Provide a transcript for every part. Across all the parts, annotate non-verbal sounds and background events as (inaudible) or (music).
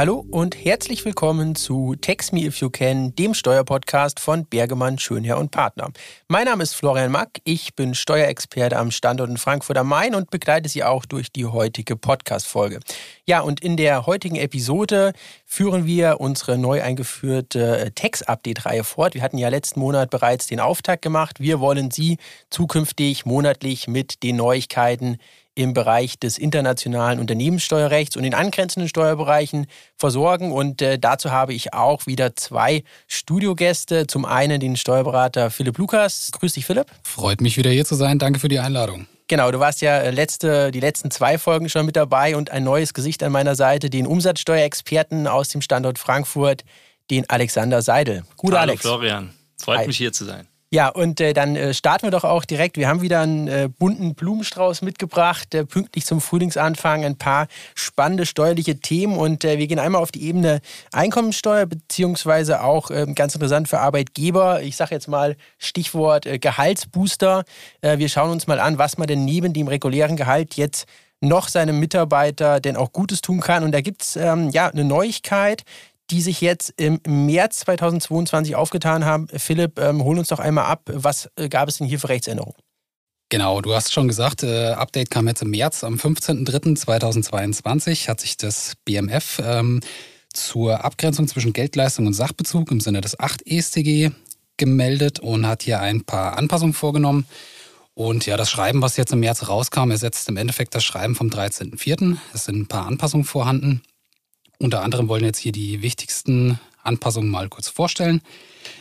Hallo und herzlich willkommen zu Text Me If You Can, dem Steuerpodcast von Bergemann, Schönherr und Partner. Mein Name ist Florian Mack, ich bin Steuerexperte am Standort in Frankfurt am Main und begleite Sie auch durch die heutige Podcast-Folge. Ja, und in der heutigen Episode führen wir unsere neu eingeführte Text-Update-Reihe fort. Wir hatten ja letzten Monat bereits den Auftakt gemacht. Wir wollen Sie zukünftig monatlich mit den Neuigkeiten im Bereich des internationalen Unternehmenssteuerrechts und in angrenzenden Steuerbereichen versorgen. Und äh, dazu habe ich auch wieder zwei Studiogäste. Zum einen den Steuerberater Philipp Lukas. Grüß dich, Philipp. Freut mich wieder hier zu sein. Danke für die Einladung. Genau, du warst ja äh, letzte, die letzten zwei Folgen schon mit dabei und ein neues Gesicht an meiner Seite, den Umsatzsteuerexperten aus dem Standort Frankfurt, den Alexander Seidel. Gute Hallo Alex. Florian, freut Hi. mich hier zu sein. Ja, und äh, dann äh, starten wir doch auch direkt. Wir haben wieder einen äh, bunten Blumenstrauß mitgebracht, äh, pünktlich zum Frühlingsanfang ein paar spannende steuerliche Themen und äh, wir gehen einmal auf die Ebene Einkommensteuer beziehungsweise auch ähm, ganz interessant für Arbeitgeber. Ich sage jetzt mal Stichwort äh, Gehaltsbooster. wir schauen uns mal an, was man denn neben dem regulären Gehalt jetzt noch seinem Mitarbeiter denn auch Gutes tun kann. Und da gibt es ähm, ja eine Neuigkeit, die sich jetzt im März 2022 aufgetan haben. Philipp, ähm, hol uns doch einmal ab. Was äh, gab es denn hier für Rechtsänderungen? Genau, du hast schon gesagt, äh, Update kam jetzt im März. Am 15.03.2022 hat sich das BMF ähm, zur Abgrenzung zwischen Geldleistung und Sachbezug im Sinne des 8 ESTG gemeldet und hat hier ein paar Anpassungen vorgenommen. Und ja, das Schreiben, was jetzt im März rauskam, ersetzt im Endeffekt das Schreiben vom 13.04. Es sind ein paar Anpassungen vorhanden. Unter anderem wollen jetzt hier die wichtigsten Anpassungen mal kurz vorstellen.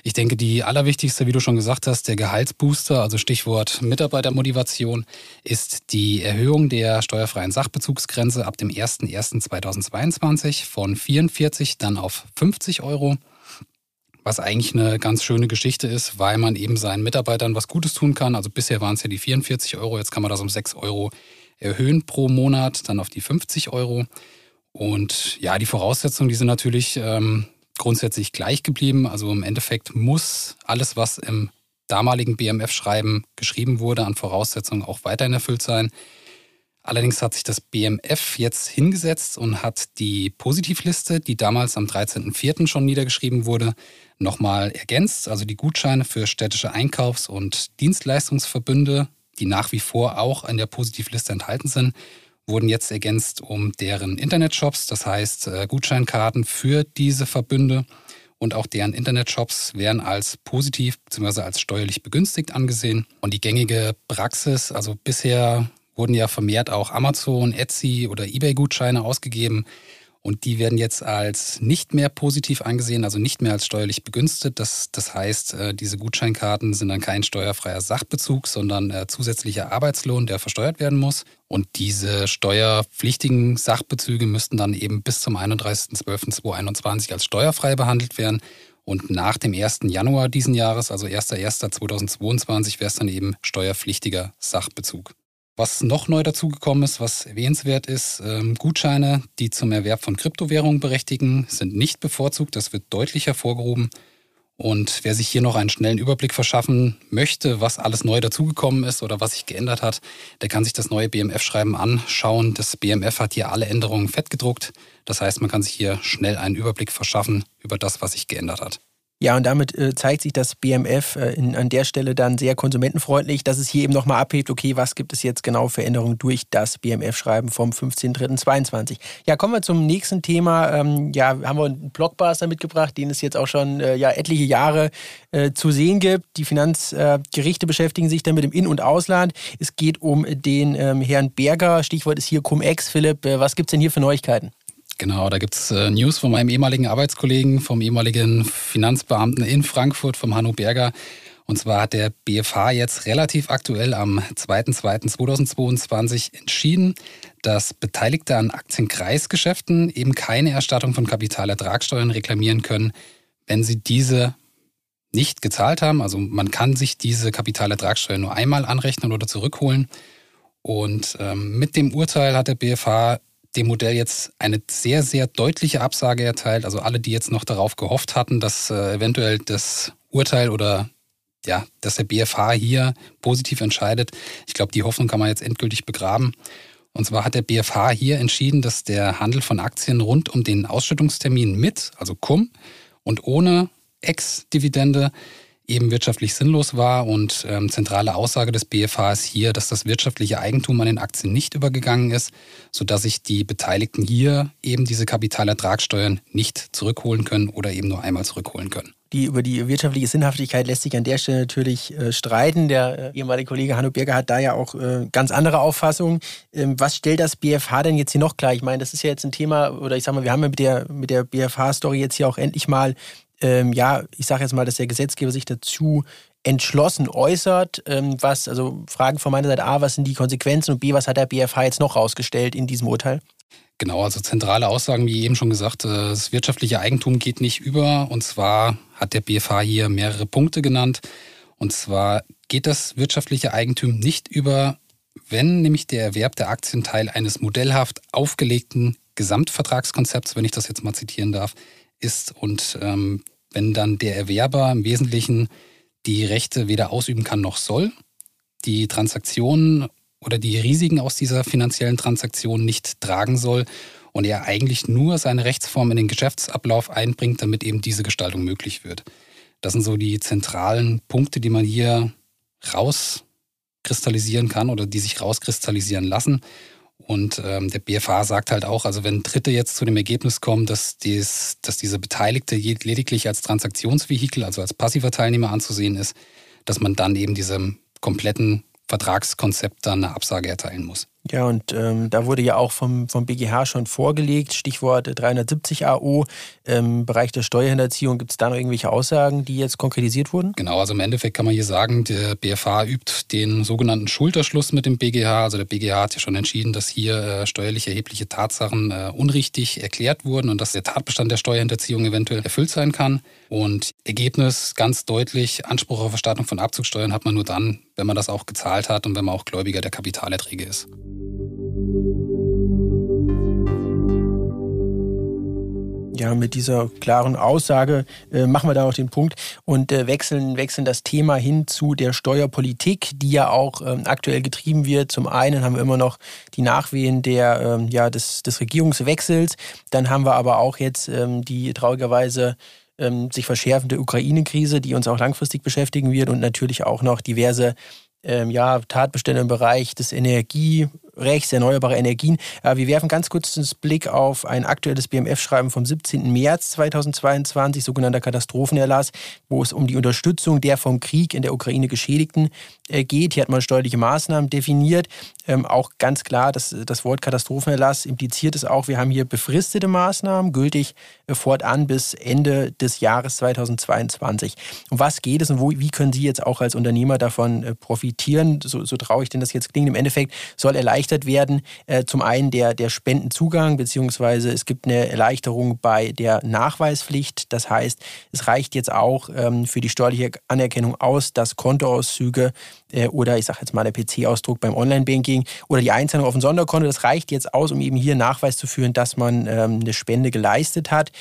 Ich denke, die allerwichtigste, wie du schon gesagt hast, der Gehaltsbooster, also Stichwort Mitarbeitermotivation, ist die Erhöhung der steuerfreien Sachbezugsgrenze ab dem 01.01.2022 von 44 dann auf 50 Euro. Was eigentlich eine ganz schöne Geschichte ist, weil man eben seinen Mitarbeitern was Gutes tun kann. Also bisher waren es ja die 44 Euro, jetzt kann man das um 6 Euro erhöhen pro Monat, dann auf die 50 Euro. Und ja, die Voraussetzungen, die sind natürlich ähm, grundsätzlich gleich geblieben. Also im Endeffekt muss alles, was im damaligen BMF-Schreiben geschrieben wurde, an Voraussetzungen auch weiterhin erfüllt sein. Allerdings hat sich das BMF jetzt hingesetzt und hat die Positivliste, die damals am 13.04. schon niedergeschrieben wurde, nochmal ergänzt. Also die Gutscheine für städtische Einkaufs- und Dienstleistungsverbünde, die nach wie vor auch in der Positivliste enthalten sind, wurden jetzt ergänzt um deren Internetshops, das heißt äh, Gutscheinkarten für diese Verbünde und auch deren Internetshops werden als positiv bzw. als steuerlich begünstigt angesehen. Und die gängige Praxis, also bisher wurden ja vermehrt auch Amazon, Etsy oder eBay-Gutscheine ausgegeben. Und die werden jetzt als nicht mehr positiv angesehen, also nicht mehr als steuerlich begünstigt. Das, das heißt, äh, diese Gutscheinkarten sind dann kein steuerfreier Sachbezug, sondern äh, zusätzlicher Arbeitslohn, der versteuert werden muss. Und diese steuerpflichtigen Sachbezüge müssten dann eben bis zum 31.12.2021 als steuerfrei behandelt werden. Und nach dem 1. Januar diesen Jahres, also 1.1.2022, wäre es dann eben steuerpflichtiger Sachbezug. Was noch neu dazugekommen ist, was erwähnenswert ist, ähm, Gutscheine, die zum Erwerb von Kryptowährungen berechtigen, sind nicht bevorzugt. Das wird deutlich hervorgehoben. Und wer sich hier noch einen schnellen Überblick verschaffen möchte, was alles neu dazugekommen ist oder was sich geändert hat, der kann sich das neue BMF-Schreiben anschauen. Das BMF hat hier alle Änderungen fettgedruckt. Das heißt, man kann sich hier schnell einen Überblick verschaffen über das, was sich geändert hat. Ja, und damit äh, zeigt sich das BMF äh, in, an der Stelle dann sehr konsumentenfreundlich, dass es hier eben nochmal abhebt, okay, was gibt es jetzt genau für Änderungen durch das BMF-Schreiben vom 15.03.22. Ja, kommen wir zum nächsten Thema. Ähm, ja, haben wir einen Blockbuster mitgebracht, den es jetzt auch schon äh, ja, etliche Jahre äh, zu sehen gibt. Die Finanzgerichte beschäftigen sich dann mit dem In- und Ausland. Es geht um den ähm, Herrn Berger, Stichwort ist hier Cum-Ex. Philipp, äh, was gibt es denn hier für Neuigkeiten? Genau, da gibt es äh, News von meinem ehemaligen Arbeitskollegen, vom ehemaligen Finanzbeamten in Frankfurt, vom Hanno Berger. Und zwar hat der BFH jetzt relativ aktuell am 2.2.2022 entschieden, dass Beteiligte an Aktienkreisgeschäften eben keine Erstattung von Kapitalertragssteuern reklamieren können, wenn sie diese nicht gezahlt haben. Also man kann sich diese Kapitalertragssteuer nur einmal anrechnen oder zurückholen. Und ähm, mit dem Urteil hat der BFH dem Modell jetzt eine sehr, sehr deutliche Absage erteilt. Also alle, die jetzt noch darauf gehofft hatten, dass äh, eventuell das Urteil oder ja, dass der BFH hier positiv entscheidet. Ich glaube, die Hoffnung kann man jetzt endgültig begraben. Und zwar hat der BFH hier entschieden, dass der Handel von Aktien rund um den Ausschüttungstermin mit, also cum, und ohne Ex-Dividende eben wirtschaftlich sinnlos war. Und ähm, zentrale Aussage des BFH ist hier, dass das wirtschaftliche Eigentum an den Aktien nicht übergegangen ist, sodass sich die Beteiligten hier eben diese Kapitalertragssteuern nicht zurückholen können oder eben nur einmal zurückholen können. Die, über die wirtschaftliche Sinnhaftigkeit lässt sich an der Stelle natürlich äh, streiten. Der äh, ehemalige Kollege Hanno Birger hat da ja auch äh, ganz andere Auffassungen. Ähm, was stellt das BFH denn jetzt hier noch klar? Ich meine, das ist ja jetzt ein Thema, oder ich sag mal, wir haben ja mit der, mit der BFH-Story jetzt hier auch endlich mal ähm, ja, ich sage jetzt mal, dass der Gesetzgeber sich dazu entschlossen äußert. Ähm, was, also Fragen von meiner Seite A, was sind die Konsequenzen und B, was hat der BFH jetzt noch rausgestellt in diesem Urteil? Genau, also zentrale Aussagen, wie eben schon gesagt, äh, das wirtschaftliche Eigentum geht nicht über. Und zwar hat der BFH hier mehrere Punkte genannt. Und zwar geht das wirtschaftliche Eigentum nicht über, wenn nämlich der Erwerb der Aktien Teil eines modellhaft aufgelegten Gesamtvertragskonzepts, wenn ich das jetzt mal zitieren darf, ist und ähm, wenn dann der Erwerber im Wesentlichen die Rechte weder ausüben kann noch soll, die Transaktionen oder die Risiken aus dieser finanziellen Transaktion nicht tragen soll und er eigentlich nur seine Rechtsform in den Geschäftsablauf einbringt, damit eben diese Gestaltung möglich wird. Das sind so die zentralen Punkte, die man hier rauskristallisieren kann oder die sich rauskristallisieren lassen. Und ähm, der BFH sagt halt auch, also wenn Dritte jetzt zu dem Ergebnis kommen, dass, dies, dass diese Beteiligte lediglich als Transaktionsvehikel, also als passiver Teilnehmer anzusehen ist, dass man dann eben diesem kompletten Vertragskonzept dann eine Absage erteilen muss. Ja, und ähm, da wurde ja auch vom, vom BGH schon vorgelegt, Stichwort 370 AO. Im Bereich der Steuerhinterziehung gibt es da noch irgendwelche Aussagen, die jetzt konkretisiert wurden? Genau, also im Endeffekt kann man hier sagen, der BFH übt den sogenannten Schulterschluss mit dem BGH. Also der BGH hat ja schon entschieden, dass hier äh, steuerlich erhebliche Tatsachen äh, unrichtig erklärt wurden und dass der Tatbestand der Steuerhinterziehung eventuell erfüllt sein kann. Und Ergebnis ganz deutlich, Anspruch auf Erstattung von Abzugssteuern hat man nur dann, wenn man das auch gezahlt hat und wenn man auch Gläubiger der Kapitalerträge ist. Ja, mit dieser klaren Aussage äh, machen wir da auch den Punkt und äh, wechseln, wechseln das Thema hin zu der Steuerpolitik, die ja auch ähm, aktuell getrieben wird. Zum einen haben wir immer noch die Nachwehen der, ähm, ja, des, des Regierungswechsels. Dann haben wir aber auch jetzt ähm, die traurigerweise ähm, sich verschärfende Ukraine-Krise, die uns auch langfristig beschäftigen wird und natürlich auch noch diverse ähm, ja, Tatbestände im Bereich des Energierechts, erneuerbare Energien. Äh, wir werfen ganz kurz einen Blick auf ein aktuelles BMF-Schreiben vom 17. März 2022, sogenannter Katastrophenerlass, wo es um die Unterstützung der vom Krieg in der Ukraine Geschädigten äh, geht. Hier hat man steuerliche Maßnahmen definiert. Ähm, auch ganz klar, dass das Wort Katastrophenerlass impliziert es auch, wir haben hier befristete Maßnahmen, gültig äh, fortan bis Ende des Jahres 2022. Um was geht es und wo, wie können Sie jetzt auch als Unternehmer davon profitieren? So, so traurig denn das jetzt klingt. Im Endeffekt soll erleichtert werden, äh, zum einen der, der Spendenzugang, beziehungsweise es gibt eine Erleichterung bei der Nachweispflicht. Das heißt, es reicht jetzt auch ähm, für die steuerliche Anerkennung aus, dass Kontoauszüge äh, oder ich sage jetzt mal der PC-Ausdruck beim Online-Banking oder die Einzahlung auf ein Sonderkonto. Das reicht jetzt aus, um eben hier Nachweis zu führen, dass man ähm, eine Spende geleistet hat.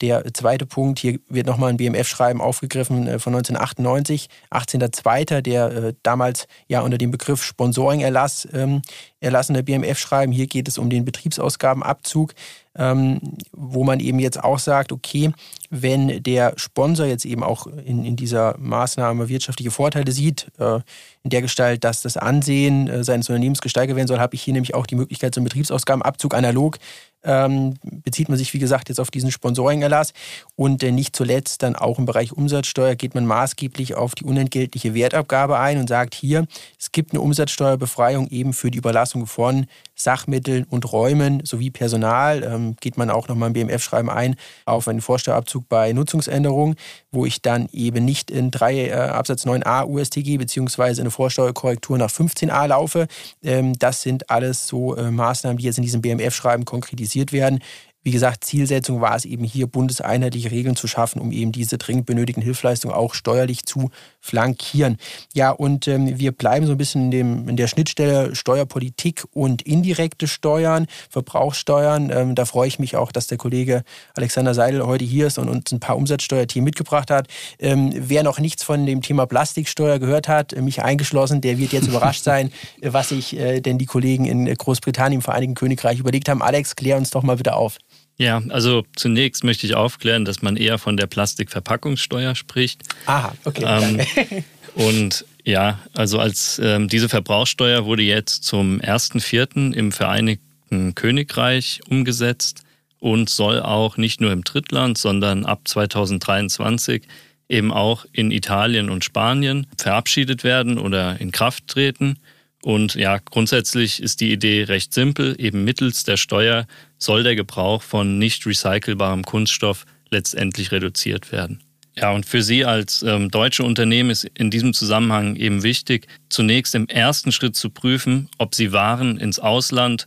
Der zweite Punkt, hier wird nochmal ein BMF-Schreiben aufgegriffen äh, von 1998, 18.02., der äh, damals ja unter dem Begriff Sponsoring-Erlass ähm, erlassene BMF-Schreiben. Hier geht es um den Betriebsausgabenabzug, ähm, wo man eben jetzt auch sagt, okay, wenn der Sponsor jetzt eben auch in, in dieser Maßnahme wirtschaftliche Vorteile sieht, äh, in der Gestalt, dass das Ansehen äh, seines Unternehmens gesteigert werden soll, habe ich hier nämlich auch die Möglichkeit zum Betriebsausgabenabzug analog ähm, bezieht man sich, wie gesagt, jetzt auf diesen Sponsoring-Erlass. Und äh, nicht zuletzt dann auch im Bereich Umsatzsteuer geht man maßgeblich auf die unentgeltliche Wertabgabe ein und sagt hier, es gibt eine Umsatzsteuerbefreiung eben für die Überlassung von Sachmitteln und Räumen sowie Personal. Ähm, geht man auch nochmal im BMF-Schreiben ein auf einen Vorsteuerabzug bei Nutzungsänderungen, wo ich dann eben nicht in 3 äh, Absatz 9a USTG beziehungsweise eine Vorsteuerkorrektur nach 15a laufe. Ähm, das sind alles so äh, Maßnahmen, die jetzt in diesem BMF-Schreiben konkretisiert werden. Wie gesagt, Zielsetzung war es eben hier, bundeseinheitliche Regeln zu schaffen, um eben diese dringend benötigten Hilfsleistungen auch steuerlich zu flankieren. Ja, und ähm, wir bleiben so ein bisschen in, dem, in der Schnittstelle Steuerpolitik und indirekte Steuern, Verbrauchssteuern. Ähm, da freue ich mich auch, dass der Kollege Alexander Seidel heute hier ist und uns ein paar Umsatzsteuerthemen mitgebracht hat. Ähm, wer noch nichts von dem Thema Plastiksteuer gehört hat, mich eingeschlossen, der wird jetzt überrascht sein, (laughs) was sich äh, denn die Kollegen in Großbritannien, im Vereinigten Königreich überlegt haben. Alex, klär uns doch mal wieder auf. Ja, also zunächst möchte ich aufklären, dass man eher von der Plastikverpackungssteuer spricht. Aha, okay. Ähm, (laughs) und ja, also als ähm, diese Verbrauchssteuer wurde jetzt zum 1.4. im Vereinigten Königreich umgesetzt und soll auch nicht nur im Drittland, sondern ab 2023 eben auch in Italien und Spanien verabschiedet werden oder in Kraft treten. Und ja, grundsätzlich ist die Idee recht simpel. Eben mittels der Steuer soll der Gebrauch von nicht recycelbarem Kunststoff letztendlich reduziert werden. Ja, und für Sie als ähm, deutsche Unternehmen ist in diesem Zusammenhang eben wichtig, zunächst im ersten Schritt zu prüfen, ob Sie Waren ins Ausland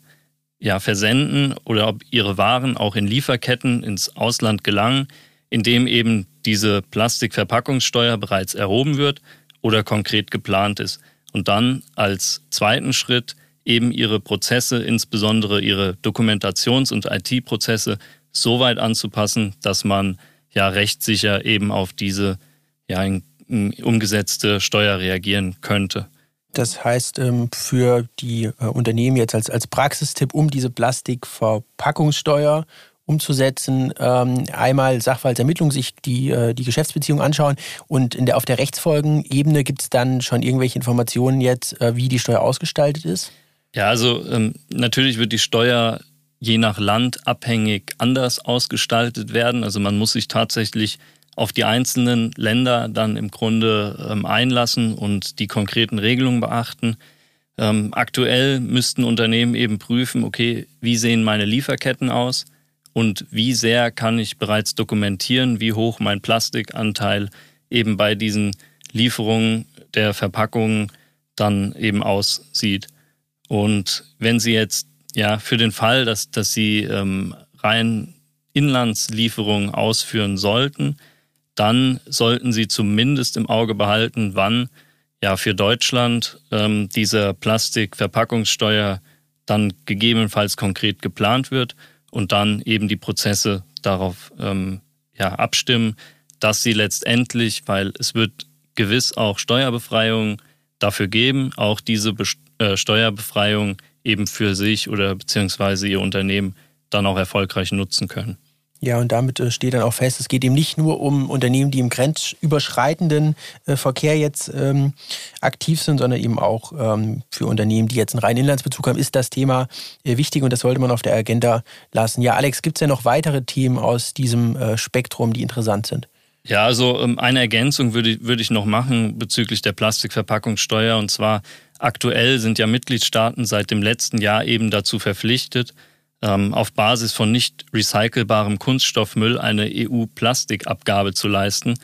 ja, versenden oder ob Ihre Waren auch in Lieferketten ins Ausland gelangen, indem eben diese Plastikverpackungssteuer bereits erhoben wird oder konkret geplant ist und dann als zweiten Schritt eben ihre Prozesse, insbesondere ihre Dokumentations- und IT-Prozesse, so weit anzupassen, dass man ja rechtssicher eben auf diese ja, umgesetzte Steuer reagieren könnte. Das heißt, ähm, für die äh, Unternehmen jetzt als, als Praxistipp, um diese Plastikverpackungssteuer umzusetzen. Ähm, einmal Sachverhaltsermittlung, sich die, äh, die Geschäftsbeziehung anschauen und in der, auf der Rechtsfolgenebene gibt es dann schon irgendwelche Informationen jetzt, äh, wie die Steuer ausgestaltet ist? Ja, also ähm, natürlich wird die Steuer je nach Land abhängig anders ausgestaltet werden. Also man muss sich tatsächlich auf die einzelnen Länder dann im Grunde ähm, einlassen und die konkreten Regelungen beachten. Ähm, aktuell müssten Unternehmen eben prüfen, okay, wie sehen meine Lieferketten aus? und wie sehr kann ich bereits dokumentieren, wie hoch mein Plastikanteil eben bei diesen Lieferungen der Verpackungen dann eben aussieht. Und wenn Sie jetzt ja für den Fall, dass, dass Sie ähm, rein Inlandslieferungen ausführen sollten, dann sollten Sie zumindest im Auge behalten, wann ja für Deutschland ähm, diese Plastikverpackungssteuer dann gegebenenfalls konkret geplant wird und dann eben die Prozesse darauf ähm, ja, abstimmen, dass sie letztendlich, weil es wird gewiss auch Steuerbefreiungen dafür geben, auch diese äh, Steuerbefreiung eben für sich oder beziehungsweise ihr Unternehmen dann auch erfolgreich nutzen können. Ja, und damit äh, steht dann auch fest, es geht eben nicht nur um Unternehmen, die im grenzüberschreitenden äh, Verkehr jetzt ähm, aktiv sind, sondern eben auch ähm, für Unternehmen, die jetzt einen reinen Inlandsbezug haben, ist das Thema äh, wichtig und das sollte man auf der Agenda lassen. Ja, Alex, gibt es ja noch weitere Themen aus diesem Spektrum, die interessant sind? Ja, also ähm, eine Ergänzung würde, würde ich noch machen bezüglich der Plastikverpackungssteuer. Und zwar aktuell sind ja Mitgliedstaaten seit dem letzten Jahr eben dazu verpflichtet, ähm, auf Basis von nicht recycelbarem Kunststoffmüll eine EU-Plastikabgabe zu leisten.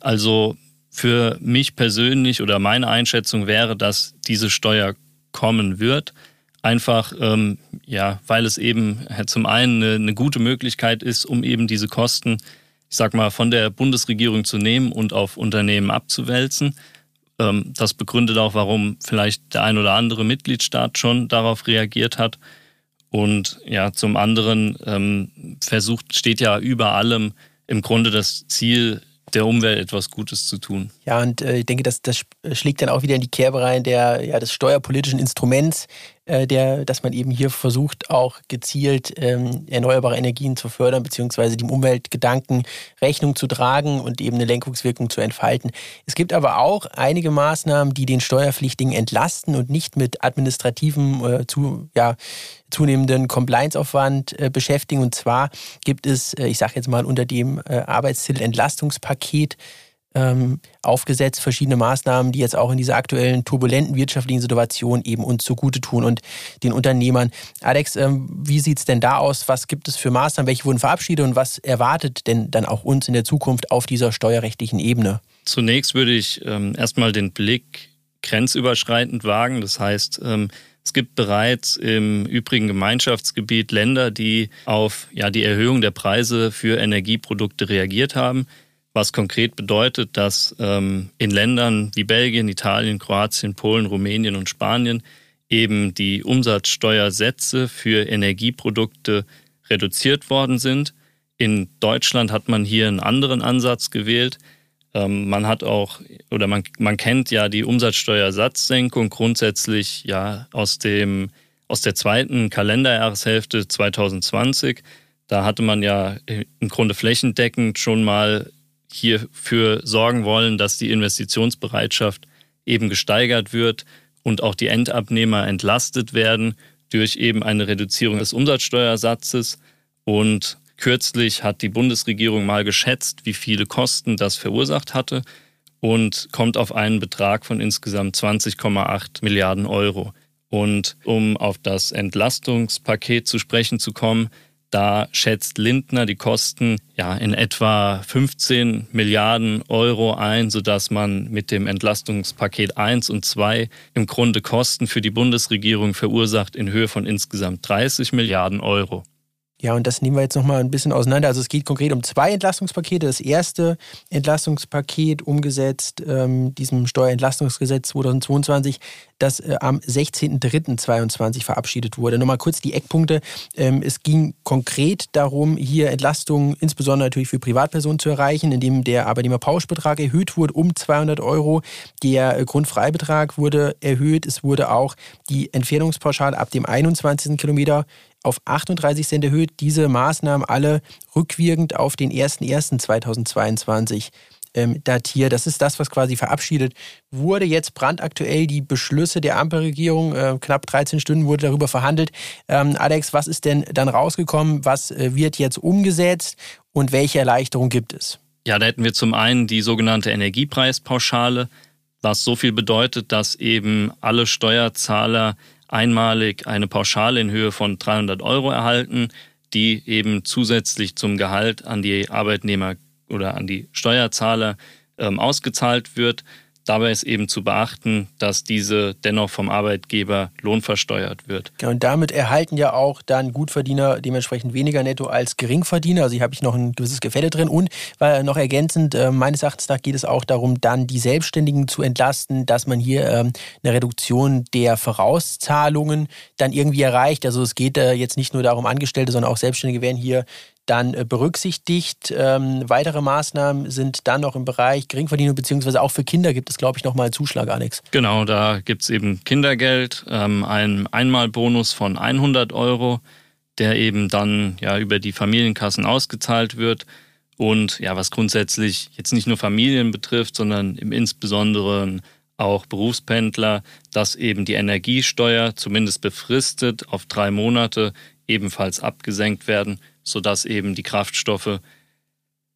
Also für mich persönlich oder meine Einschätzung wäre, dass diese Steuer kommen wird. Einfach, ähm, ja, weil es eben zum einen eine, eine gute Möglichkeit ist, um eben diese Kosten, ich sag mal, von der Bundesregierung zu nehmen und auf Unternehmen abzuwälzen. Ähm, das begründet auch, warum vielleicht der ein oder andere Mitgliedstaat schon darauf reagiert hat. Und ja, zum anderen ähm, versucht, steht ja über allem im Grunde das Ziel, der Umwelt etwas Gutes zu tun. Ja, und äh, ich denke, das, das schlägt dann auch wieder in die Kerbe rein der, ja, des steuerpolitischen Instruments, äh, der, dass man eben hier versucht, auch gezielt ähm, erneuerbare Energien zu fördern, beziehungsweise dem Umweltgedanken Rechnung zu tragen und eben eine Lenkungswirkung zu entfalten. Es gibt aber auch einige Maßnahmen, die den Steuerpflichtigen entlasten und nicht mit administrativem äh, zu, ja, zunehmenden Compliance-Aufwand äh, beschäftigen. Und zwar gibt es, äh, ich sage jetzt mal unter dem äh, Arbeitstitel Entlastungspaket, ähm, aufgesetzt, verschiedene Maßnahmen, die jetzt auch in dieser aktuellen turbulenten wirtschaftlichen Situation eben uns zugute tun und den Unternehmern. Alex, ähm, wie sieht es denn da aus? Was gibt es für Maßnahmen? Welche wurden verabschiedet und was erwartet denn dann auch uns in der Zukunft auf dieser steuerrechtlichen Ebene? Zunächst würde ich ähm, erstmal den Blick grenzüberschreitend wagen. Das heißt, ähm, Es gibt bereits im übrigen Gemeinschaftsgebiet Länder, die auf ja, die Erhöhung der Preise für Energieprodukte reagiert haben, was konkret bedeutet, dass ähm, in Ländern wie Belgien, Italien, Kroatien, Polen, Rumänien und Spanien eben die Umsatzsteuersätze für Energieprodukte reduziert worden sind. In Deutschland hat man hier einen anderen Ansatz gewählt. Ähm, man hat auch oder man, man kennt ja die Umsatzsteuersatzsenkung grundsätzlich ja aus dem aus der zweiten Kalenderjahreshälfte 2020. Da hatte man ja im Grunde flächendeckend schon mal hierfür sorgen wollen, dass die Investitionsbereitschaft eben gesteigert wird und auch die Endabnehmer entlastet werden durch eben eine Reduzierung des Umsatzsteuersatzes. Und Kürzlich hat die Bundesregierung mal geschätzt, wie viele Kosten das verursacht hatte und kommt auf einen Betrag von insgesamt 20,8 Milliarden Euro. Und um auf das Entlastungspaket zu sprechen zu kommen, da schätzt Lindner die Kosten ja in etwa 15 Milliarden Euro ein, sodass man mit dem Entlastungspaket 1 und 2 im Grunde Kosten für die Bundesregierung verursacht in Höhe von insgesamt 30 Milliarden Euro. Ja, und das nehmen wir jetzt nochmal ein bisschen auseinander. Also es geht konkret um zwei Entlastungspakete. Das erste Entlastungspaket umgesetzt, ähm, diesem Steuerentlastungsgesetz 2022, das äh, am 16.03.2022 verabschiedet wurde. Nochmal kurz die Eckpunkte. Ähm, es ging konkret darum, hier Entlastungen insbesondere natürlich für Privatpersonen zu erreichen, indem der Arbeitnehmerpauschbetrag erhöht wurde um 200 Euro. Der äh, Grundfreibetrag wurde erhöht. Es wurde auch die Entfernungspauschale ab dem 21. Kilometer auf 38 Cent erhöht. Diese Maßnahmen alle rückwirkend auf den 01.01.2022 ähm, datiert. Das ist das, was quasi verabschiedet wurde. Jetzt brandaktuell die Beschlüsse der Ampelregierung. Äh, knapp 13 Stunden wurde darüber verhandelt. Ähm, Alex, was ist denn dann rausgekommen? Was äh, wird jetzt umgesetzt und welche Erleichterung gibt es? Ja, da hätten wir zum einen die sogenannte Energiepreispauschale, was so viel bedeutet, dass eben alle Steuerzahler einmalig eine Pauschale in Höhe von 300 Euro erhalten, die eben zusätzlich zum Gehalt an die Arbeitnehmer oder an die Steuerzahler ähm, ausgezahlt wird. Dabei ist eben zu beachten, dass diese dennoch vom Arbeitgeber lohnversteuert wird. Ja, und damit erhalten ja auch dann Gutverdiener dementsprechend weniger netto als Geringverdiener. Also hier habe ich noch ein gewisses Gefälle drin. Und weil noch ergänzend, äh, meines Erachtens nach geht es auch darum, dann die Selbstständigen zu entlasten, dass man hier ähm, eine Reduktion der Vorauszahlungen dann irgendwie erreicht. Also es geht äh, jetzt nicht nur darum, Angestellte, sondern auch Selbstständige werden hier dann äh, berücksichtigt. Ähm, weitere Maßnahmen sind dann noch im Bereich Geringverdiener, beziehungsweise auch für Kinder gibt es, glaube ich, nochmal Zuschlag, Alex. Genau, da gibt es eben Kindergeld, ähm, einen Einmalbonus von 100 Euro, der eben dann ja über die Familienkassen ausgezahlt wird. Und ja, was grundsätzlich jetzt nicht nur Familien betrifft, sondern im Insbesondere auch Berufspendler, dass eben die Energiesteuer zumindest befristet auf drei Monate ebenfalls abgesenkt werden sodass eben die Kraftstoffe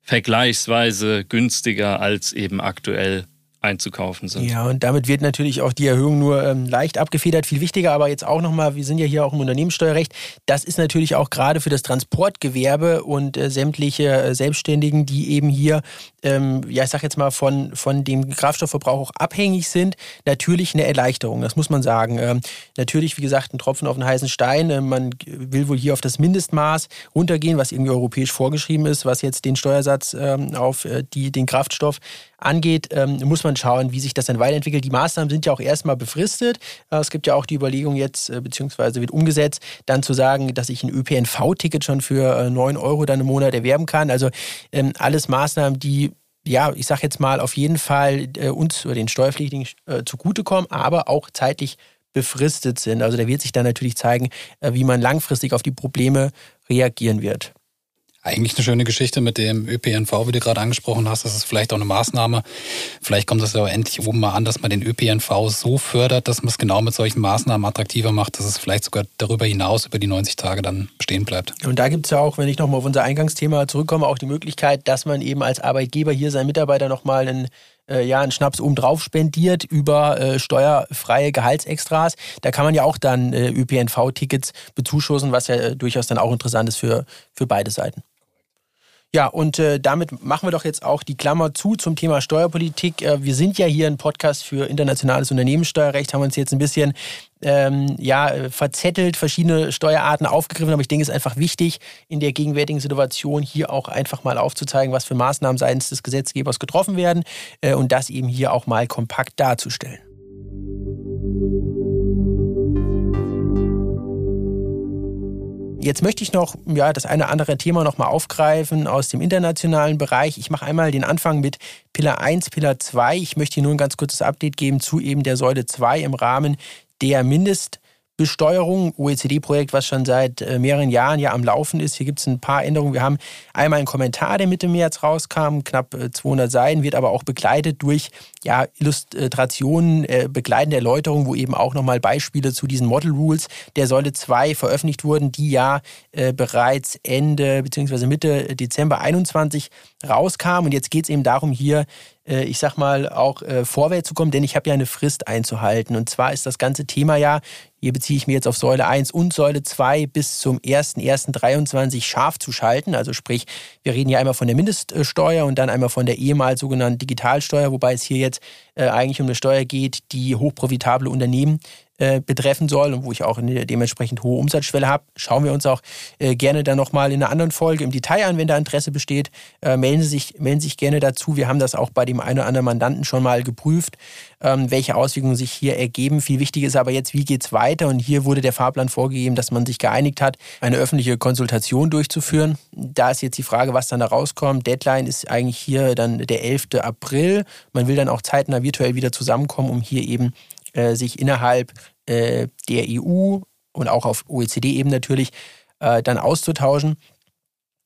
vergleichsweise günstiger als eben aktuell einzukaufen sind. Ja, und damit wird natürlich auch die Erhöhung nur ähm, leicht abgefedert. Viel wichtiger aber jetzt auch nochmal, wir sind ja hier auch im Unternehmenssteuerrecht, das ist natürlich auch gerade für das Transportgewerbe und äh, sämtliche äh, Selbstständigen, die eben hier, ähm, ja, ich sag jetzt mal, von, von dem Kraftstoffverbrauch auch abhängig sind, natürlich eine Erleichterung, das muss man sagen. Ähm, natürlich, wie gesagt, ein Tropfen auf den heißen Stein. Äh, man will wohl hier auf das Mindestmaß runtergehen, was irgendwie europäisch vorgeschrieben ist, was jetzt den Steuersatz ähm, auf äh, die, den Kraftstoff angeht, ähm, muss man schauen, wie sich das dann weiterentwickelt. Die Maßnahmen sind ja auch erstmal befristet. Äh, es gibt ja auch die Überlegung jetzt, äh, beziehungsweise wird umgesetzt, dann zu sagen, dass ich ein ÖPNV-Ticket schon für äh, 9 Euro dann im Monat erwerben kann. Also ähm, alles Maßnahmen, die ja, ich sage jetzt mal, auf jeden Fall äh, uns oder den Steuerpflichtigen äh, zugutekommen, aber auch zeitlich befristet sind. Also da wird sich dann natürlich zeigen, äh, wie man langfristig auf die Probleme reagieren wird. Eigentlich eine schöne Geschichte mit dem ÖPNV, wie du gerade angesprochen hast. Das ist vielleicht auch eine Maßnahme. Vielleicht kommt es aber endlich oben mal an, dass man den ÖPNV so fördert, dass man es genau mit solchen Maßnahmen attraktiver macht, dass es vielleicht sogar darüber hinaus über die 90 Tage dann bestehen bleibt. Und da gibt es ja auch, wenn ich nochmal auf unser Eingangsthema zurückkomme, auch die Möglichkeit, dass man eben als Arbeitgeber hier seinen Mitarbeiter nochmal einen äh, ja, einen Schnaps obendrauf spendiert über äh, steuerfreie Gehaltsextras. Da kann man ja auch dann äh, ÖPNV-Tickets bezuschussen, was ja äh, durchaus dann auch interessant ist für, für beide Seiten. Ja, und äh, damit machen wir doch jetzt auch die Klammer zu zum Thema Steuerpolitik. Äh, wir sind ja hier ein Podcast für internationales Unternehmenssteuerrecht, haben uns jetzt ein bisschen ähm, ja, verzettelt, verschiedene Steuerarten aufgegriffen, aber ich denke, es ist einfach wichtig, in der gegenwärtigen Situation hier auch einfach mal aufzuzeigen, was für Maßnahmen seitens des Gesetzgebers getroffen werden äh, und das eben hier auch mal kompakt darzustellen. Jetzt möchte ich noch ja, das eine oder andere Thema noch mal aufgreifen aus dem internationalen Bereich. Ich mache einmal den Anfang mit Pillar 1, Pillar 2. Ich möchte hier nur ein ganz kurzes Update geben zu eben der Säule 2 im Rahmen der Mindest- Besteuerung, OECD-Projekt, was schon seit äh, mehreren Jahren ja am Laufen ist. Hier gibt es ein paar Änderungen. Wir haben einmal einen Kommentar, der Mitte März rauskam, knapp 200 äh, Seiten, wird aber auch begleitet durch ja, Illustrationen, äh, begleitende Erläuterungen, wo eben auch nochmal Beispiele zu diesen Model Rules der Säule 2 veröffentlicht wurden, die ja äh, bereits Ende bzw. Mitte Dezember 21 rauskamen. Und jetzt geht es eben darum, hier ich sag mal, auch äh, vorwärts zu kommen, denn ich habe ja eine Frist einzuhalten. Und zwar ist das ganze Thema ja, hier beziehe ich mich jetzt auf Säule 1 und Säule 2 bis zum 01.01.23 scharf zu schalten. Also sprich, wir reden hier einmal von der Mindeststeuer und dann einmal von der ehemals sogenannten Digitalsteuer, wobei es hier jetzt äh, eigentlich um eine Steuer geht, die hochprofitable Unternehmen äh, betreffen soll und wo ich auch eine dementsprechend hohe Umsatzschwelle habe. Schauen wir uns auch äh, gerne dann nochmal in einer anderen Folge im Detail an, wenn da Interesse besteht. Äh, melden, Sie sich, melden Sie sich gerne dazu. Wir haben das auch bei dem einen oder anderen Mandanten schon mal geprüft, ähm, welche Auswirkungen sich hier ergeben. Viel wichtiger ist aber jetzt, wie geht es weiter? Und hier wurde der Fahrplan vorgegeben, dass man sich geeinigt hat, eine öffentliche Konsultation durchzuführen. Da ist jetzt die Frage, was dann da rauskommt. Deadline ist eigentlich hier dann der 11. April. Man will dann auch zeitnah virtuell wieder zusammenkommen, um hier eben äh, sich innerhalb äh, der EU und auch auf OECD-Ebene natürlich äh, dann auszutauschen.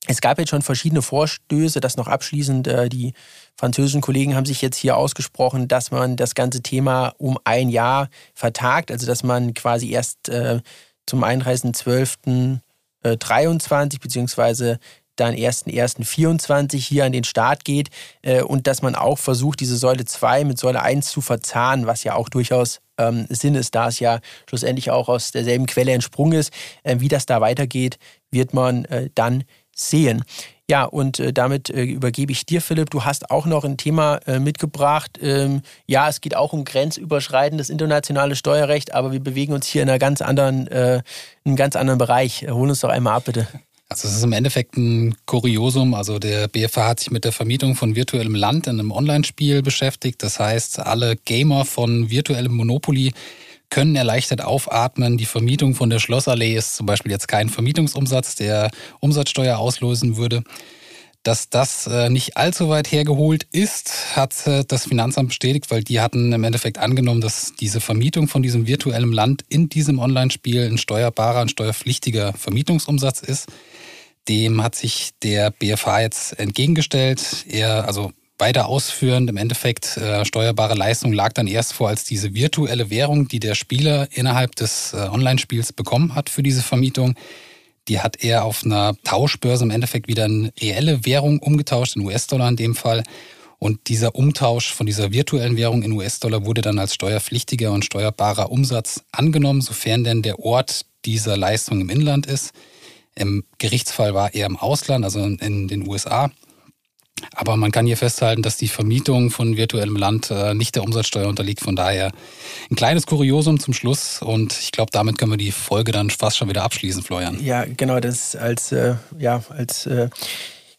Es gab jetzt schon verschiedene Vorstöße, das noch abschließend. Äh, die französischen Kollegen haben sich jetzt hier ausgesprochen, dass man das ganze Thema um ein Jahr vertagt, also dass man quasi erst äh, zum 31.12.23 beziehungsweise dann 1.1.24 hier an den Start geht äh, und dass man auch versucht, diese Säule 2 mit Säule 1 zu verzahnen, was ja auch durchaus ähm, Sinn ist, da es ja schlussendlich auch aus derselben Quelle entsprungen ist. Äh, wie das da weitergeht, wird man äh, dann sehen. Ja, und äh, damit äh, übergebe ich dir, Philipp. Du hast auch noch ein Thema äh, mitgebracht. Ähm, ja, es geht auch um grenzüberschreitendes internationales Steuerrecht, aber wir bewegen uns hier in einer ganz anderen, äh, in einem ganz anderen Bereich. Hol uns doch einmal ab, bitte. Also es ist im Endeffekt ein Kuriosum. Also der BFH hat sich mit der Vermietung von virtuellem Land in einem Online-Spiel beschäftigt. Das heißt, alle Gamer von virtuellem Monopoly können erleichtert aufatmen. Die Vermietung von der Schlossallee ist zum Beispiel jetzt kein Vermietungsumsatz, der Umsatzsteuer auslösen würde. Dass das äh, nicht allzu weit hergeholt ist, hat äh, das Finanzamt bestätigt, weil die hatten im Endeffekt angenommen, dass diese Vermietung von diesem virtuellen Land in diesem Online-Spiel ein steuerbarer, ein steuerpflichtiger Vermietungsumsatz ist. Dem hat sich der BFH jetzt entgegengestellt. Er, also weiter ausführend, im Endeffekt äh, steuerbare Leistung lag dann erst vor als diese virtuelle Währung, die der Spieler innerhalb des äh, Online-Spiels bekommen hat für diese Vermietung. Die hat er auf einer Tauschbörse im Endeffekt wieder in reelle Währung umgetauscht, in US-Dollar in dem Fall. Und dieser Umtausch von dieser virtuellen Währung in US-Dollar wurde dann als steuerpflichtiger und steuerbarer Umsatz angenommen, sofern denn der Ort dieser Leistung im Inland ist. Im Gerichtsfall war er im Ausland, also in den USA. Aber man kann hier festhalten, dass die Vermietung von virtuellem Land äh, nicht der Umsatzsteuer unterliegt. Von daher ein kleines Kuriosum zum Schluss. Und ich glaube, damit können wir die Folge dann fast schon wieder abschließen, Florian. Ja, genau, das als, äh, ja, als äh,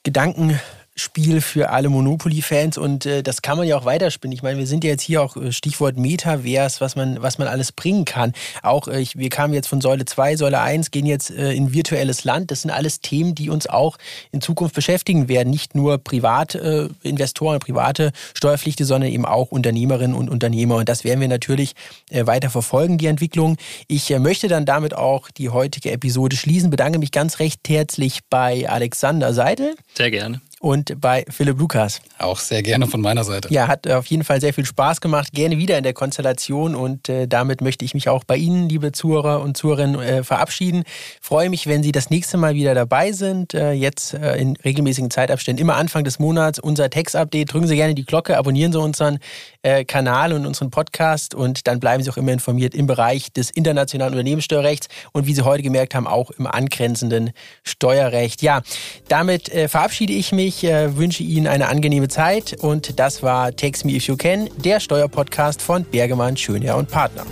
Gedanken Spiel für alle Monopoly-Fans und äh, das kann man ja auch weiterspinnen. Ich meine, wir sind ja jetzt hier auch äh, Stichwort Metaverse, was man, was man alles bringen kann. Auch äh, ich, wir kamen jetzt von Säule 2, Säule 1, gehen jetzt äh, in virtuelles Land. Das sind alles Themen, die uns auch in Zukunft beschäftigen werden. Nicht nur Privatinvestoren, äh, private Steuerpflichten, sondern eben auch Unternehmerinnen und Unternehmer. Und das werden wir natürlich äh, weiter verfolgen, die Entwicklung. Ich möchte dann damit auch die heutige Episode schließen. Bedanke mich ganz recht herzlich bei Alexander Seidel. Sehr gerne und bei Philipp Lukas. Auch sehr gerne von meiner Seite. Ja, hat auf jeden Fall sehr viel Spaß gemacht. Gerne wieder in der Konstellation und äh, damit möchte ich mich auch bei Ihnen, liebe Zuhörer und Zuhörerinnen, äh, verabschieden. Freue mich, wenn Sie das nächste Mal wieder dabei sind. Äh, jetzt äh, in regelmäßigen Zeitabständen, immer Anfang des Monats, unser Text-Update. Drücken Sie gerne die Glocke, abonnieren Sie unseren äh, Kanal und unseren Podcast und dann bleiben Sie auch immer informiert im Bereich des internationalen Unternehmenssteuerrechts und wie Sie heute gemerkt haben, auch im angrenzenden Steuerrecht. Ja, damit äh, verabschiede ich mich, äh, wünsche Ihnen eine angenehme Zeit und das war Text Me If You Can, der Steuerpodcast von Bergemann, Schönherr und Partner.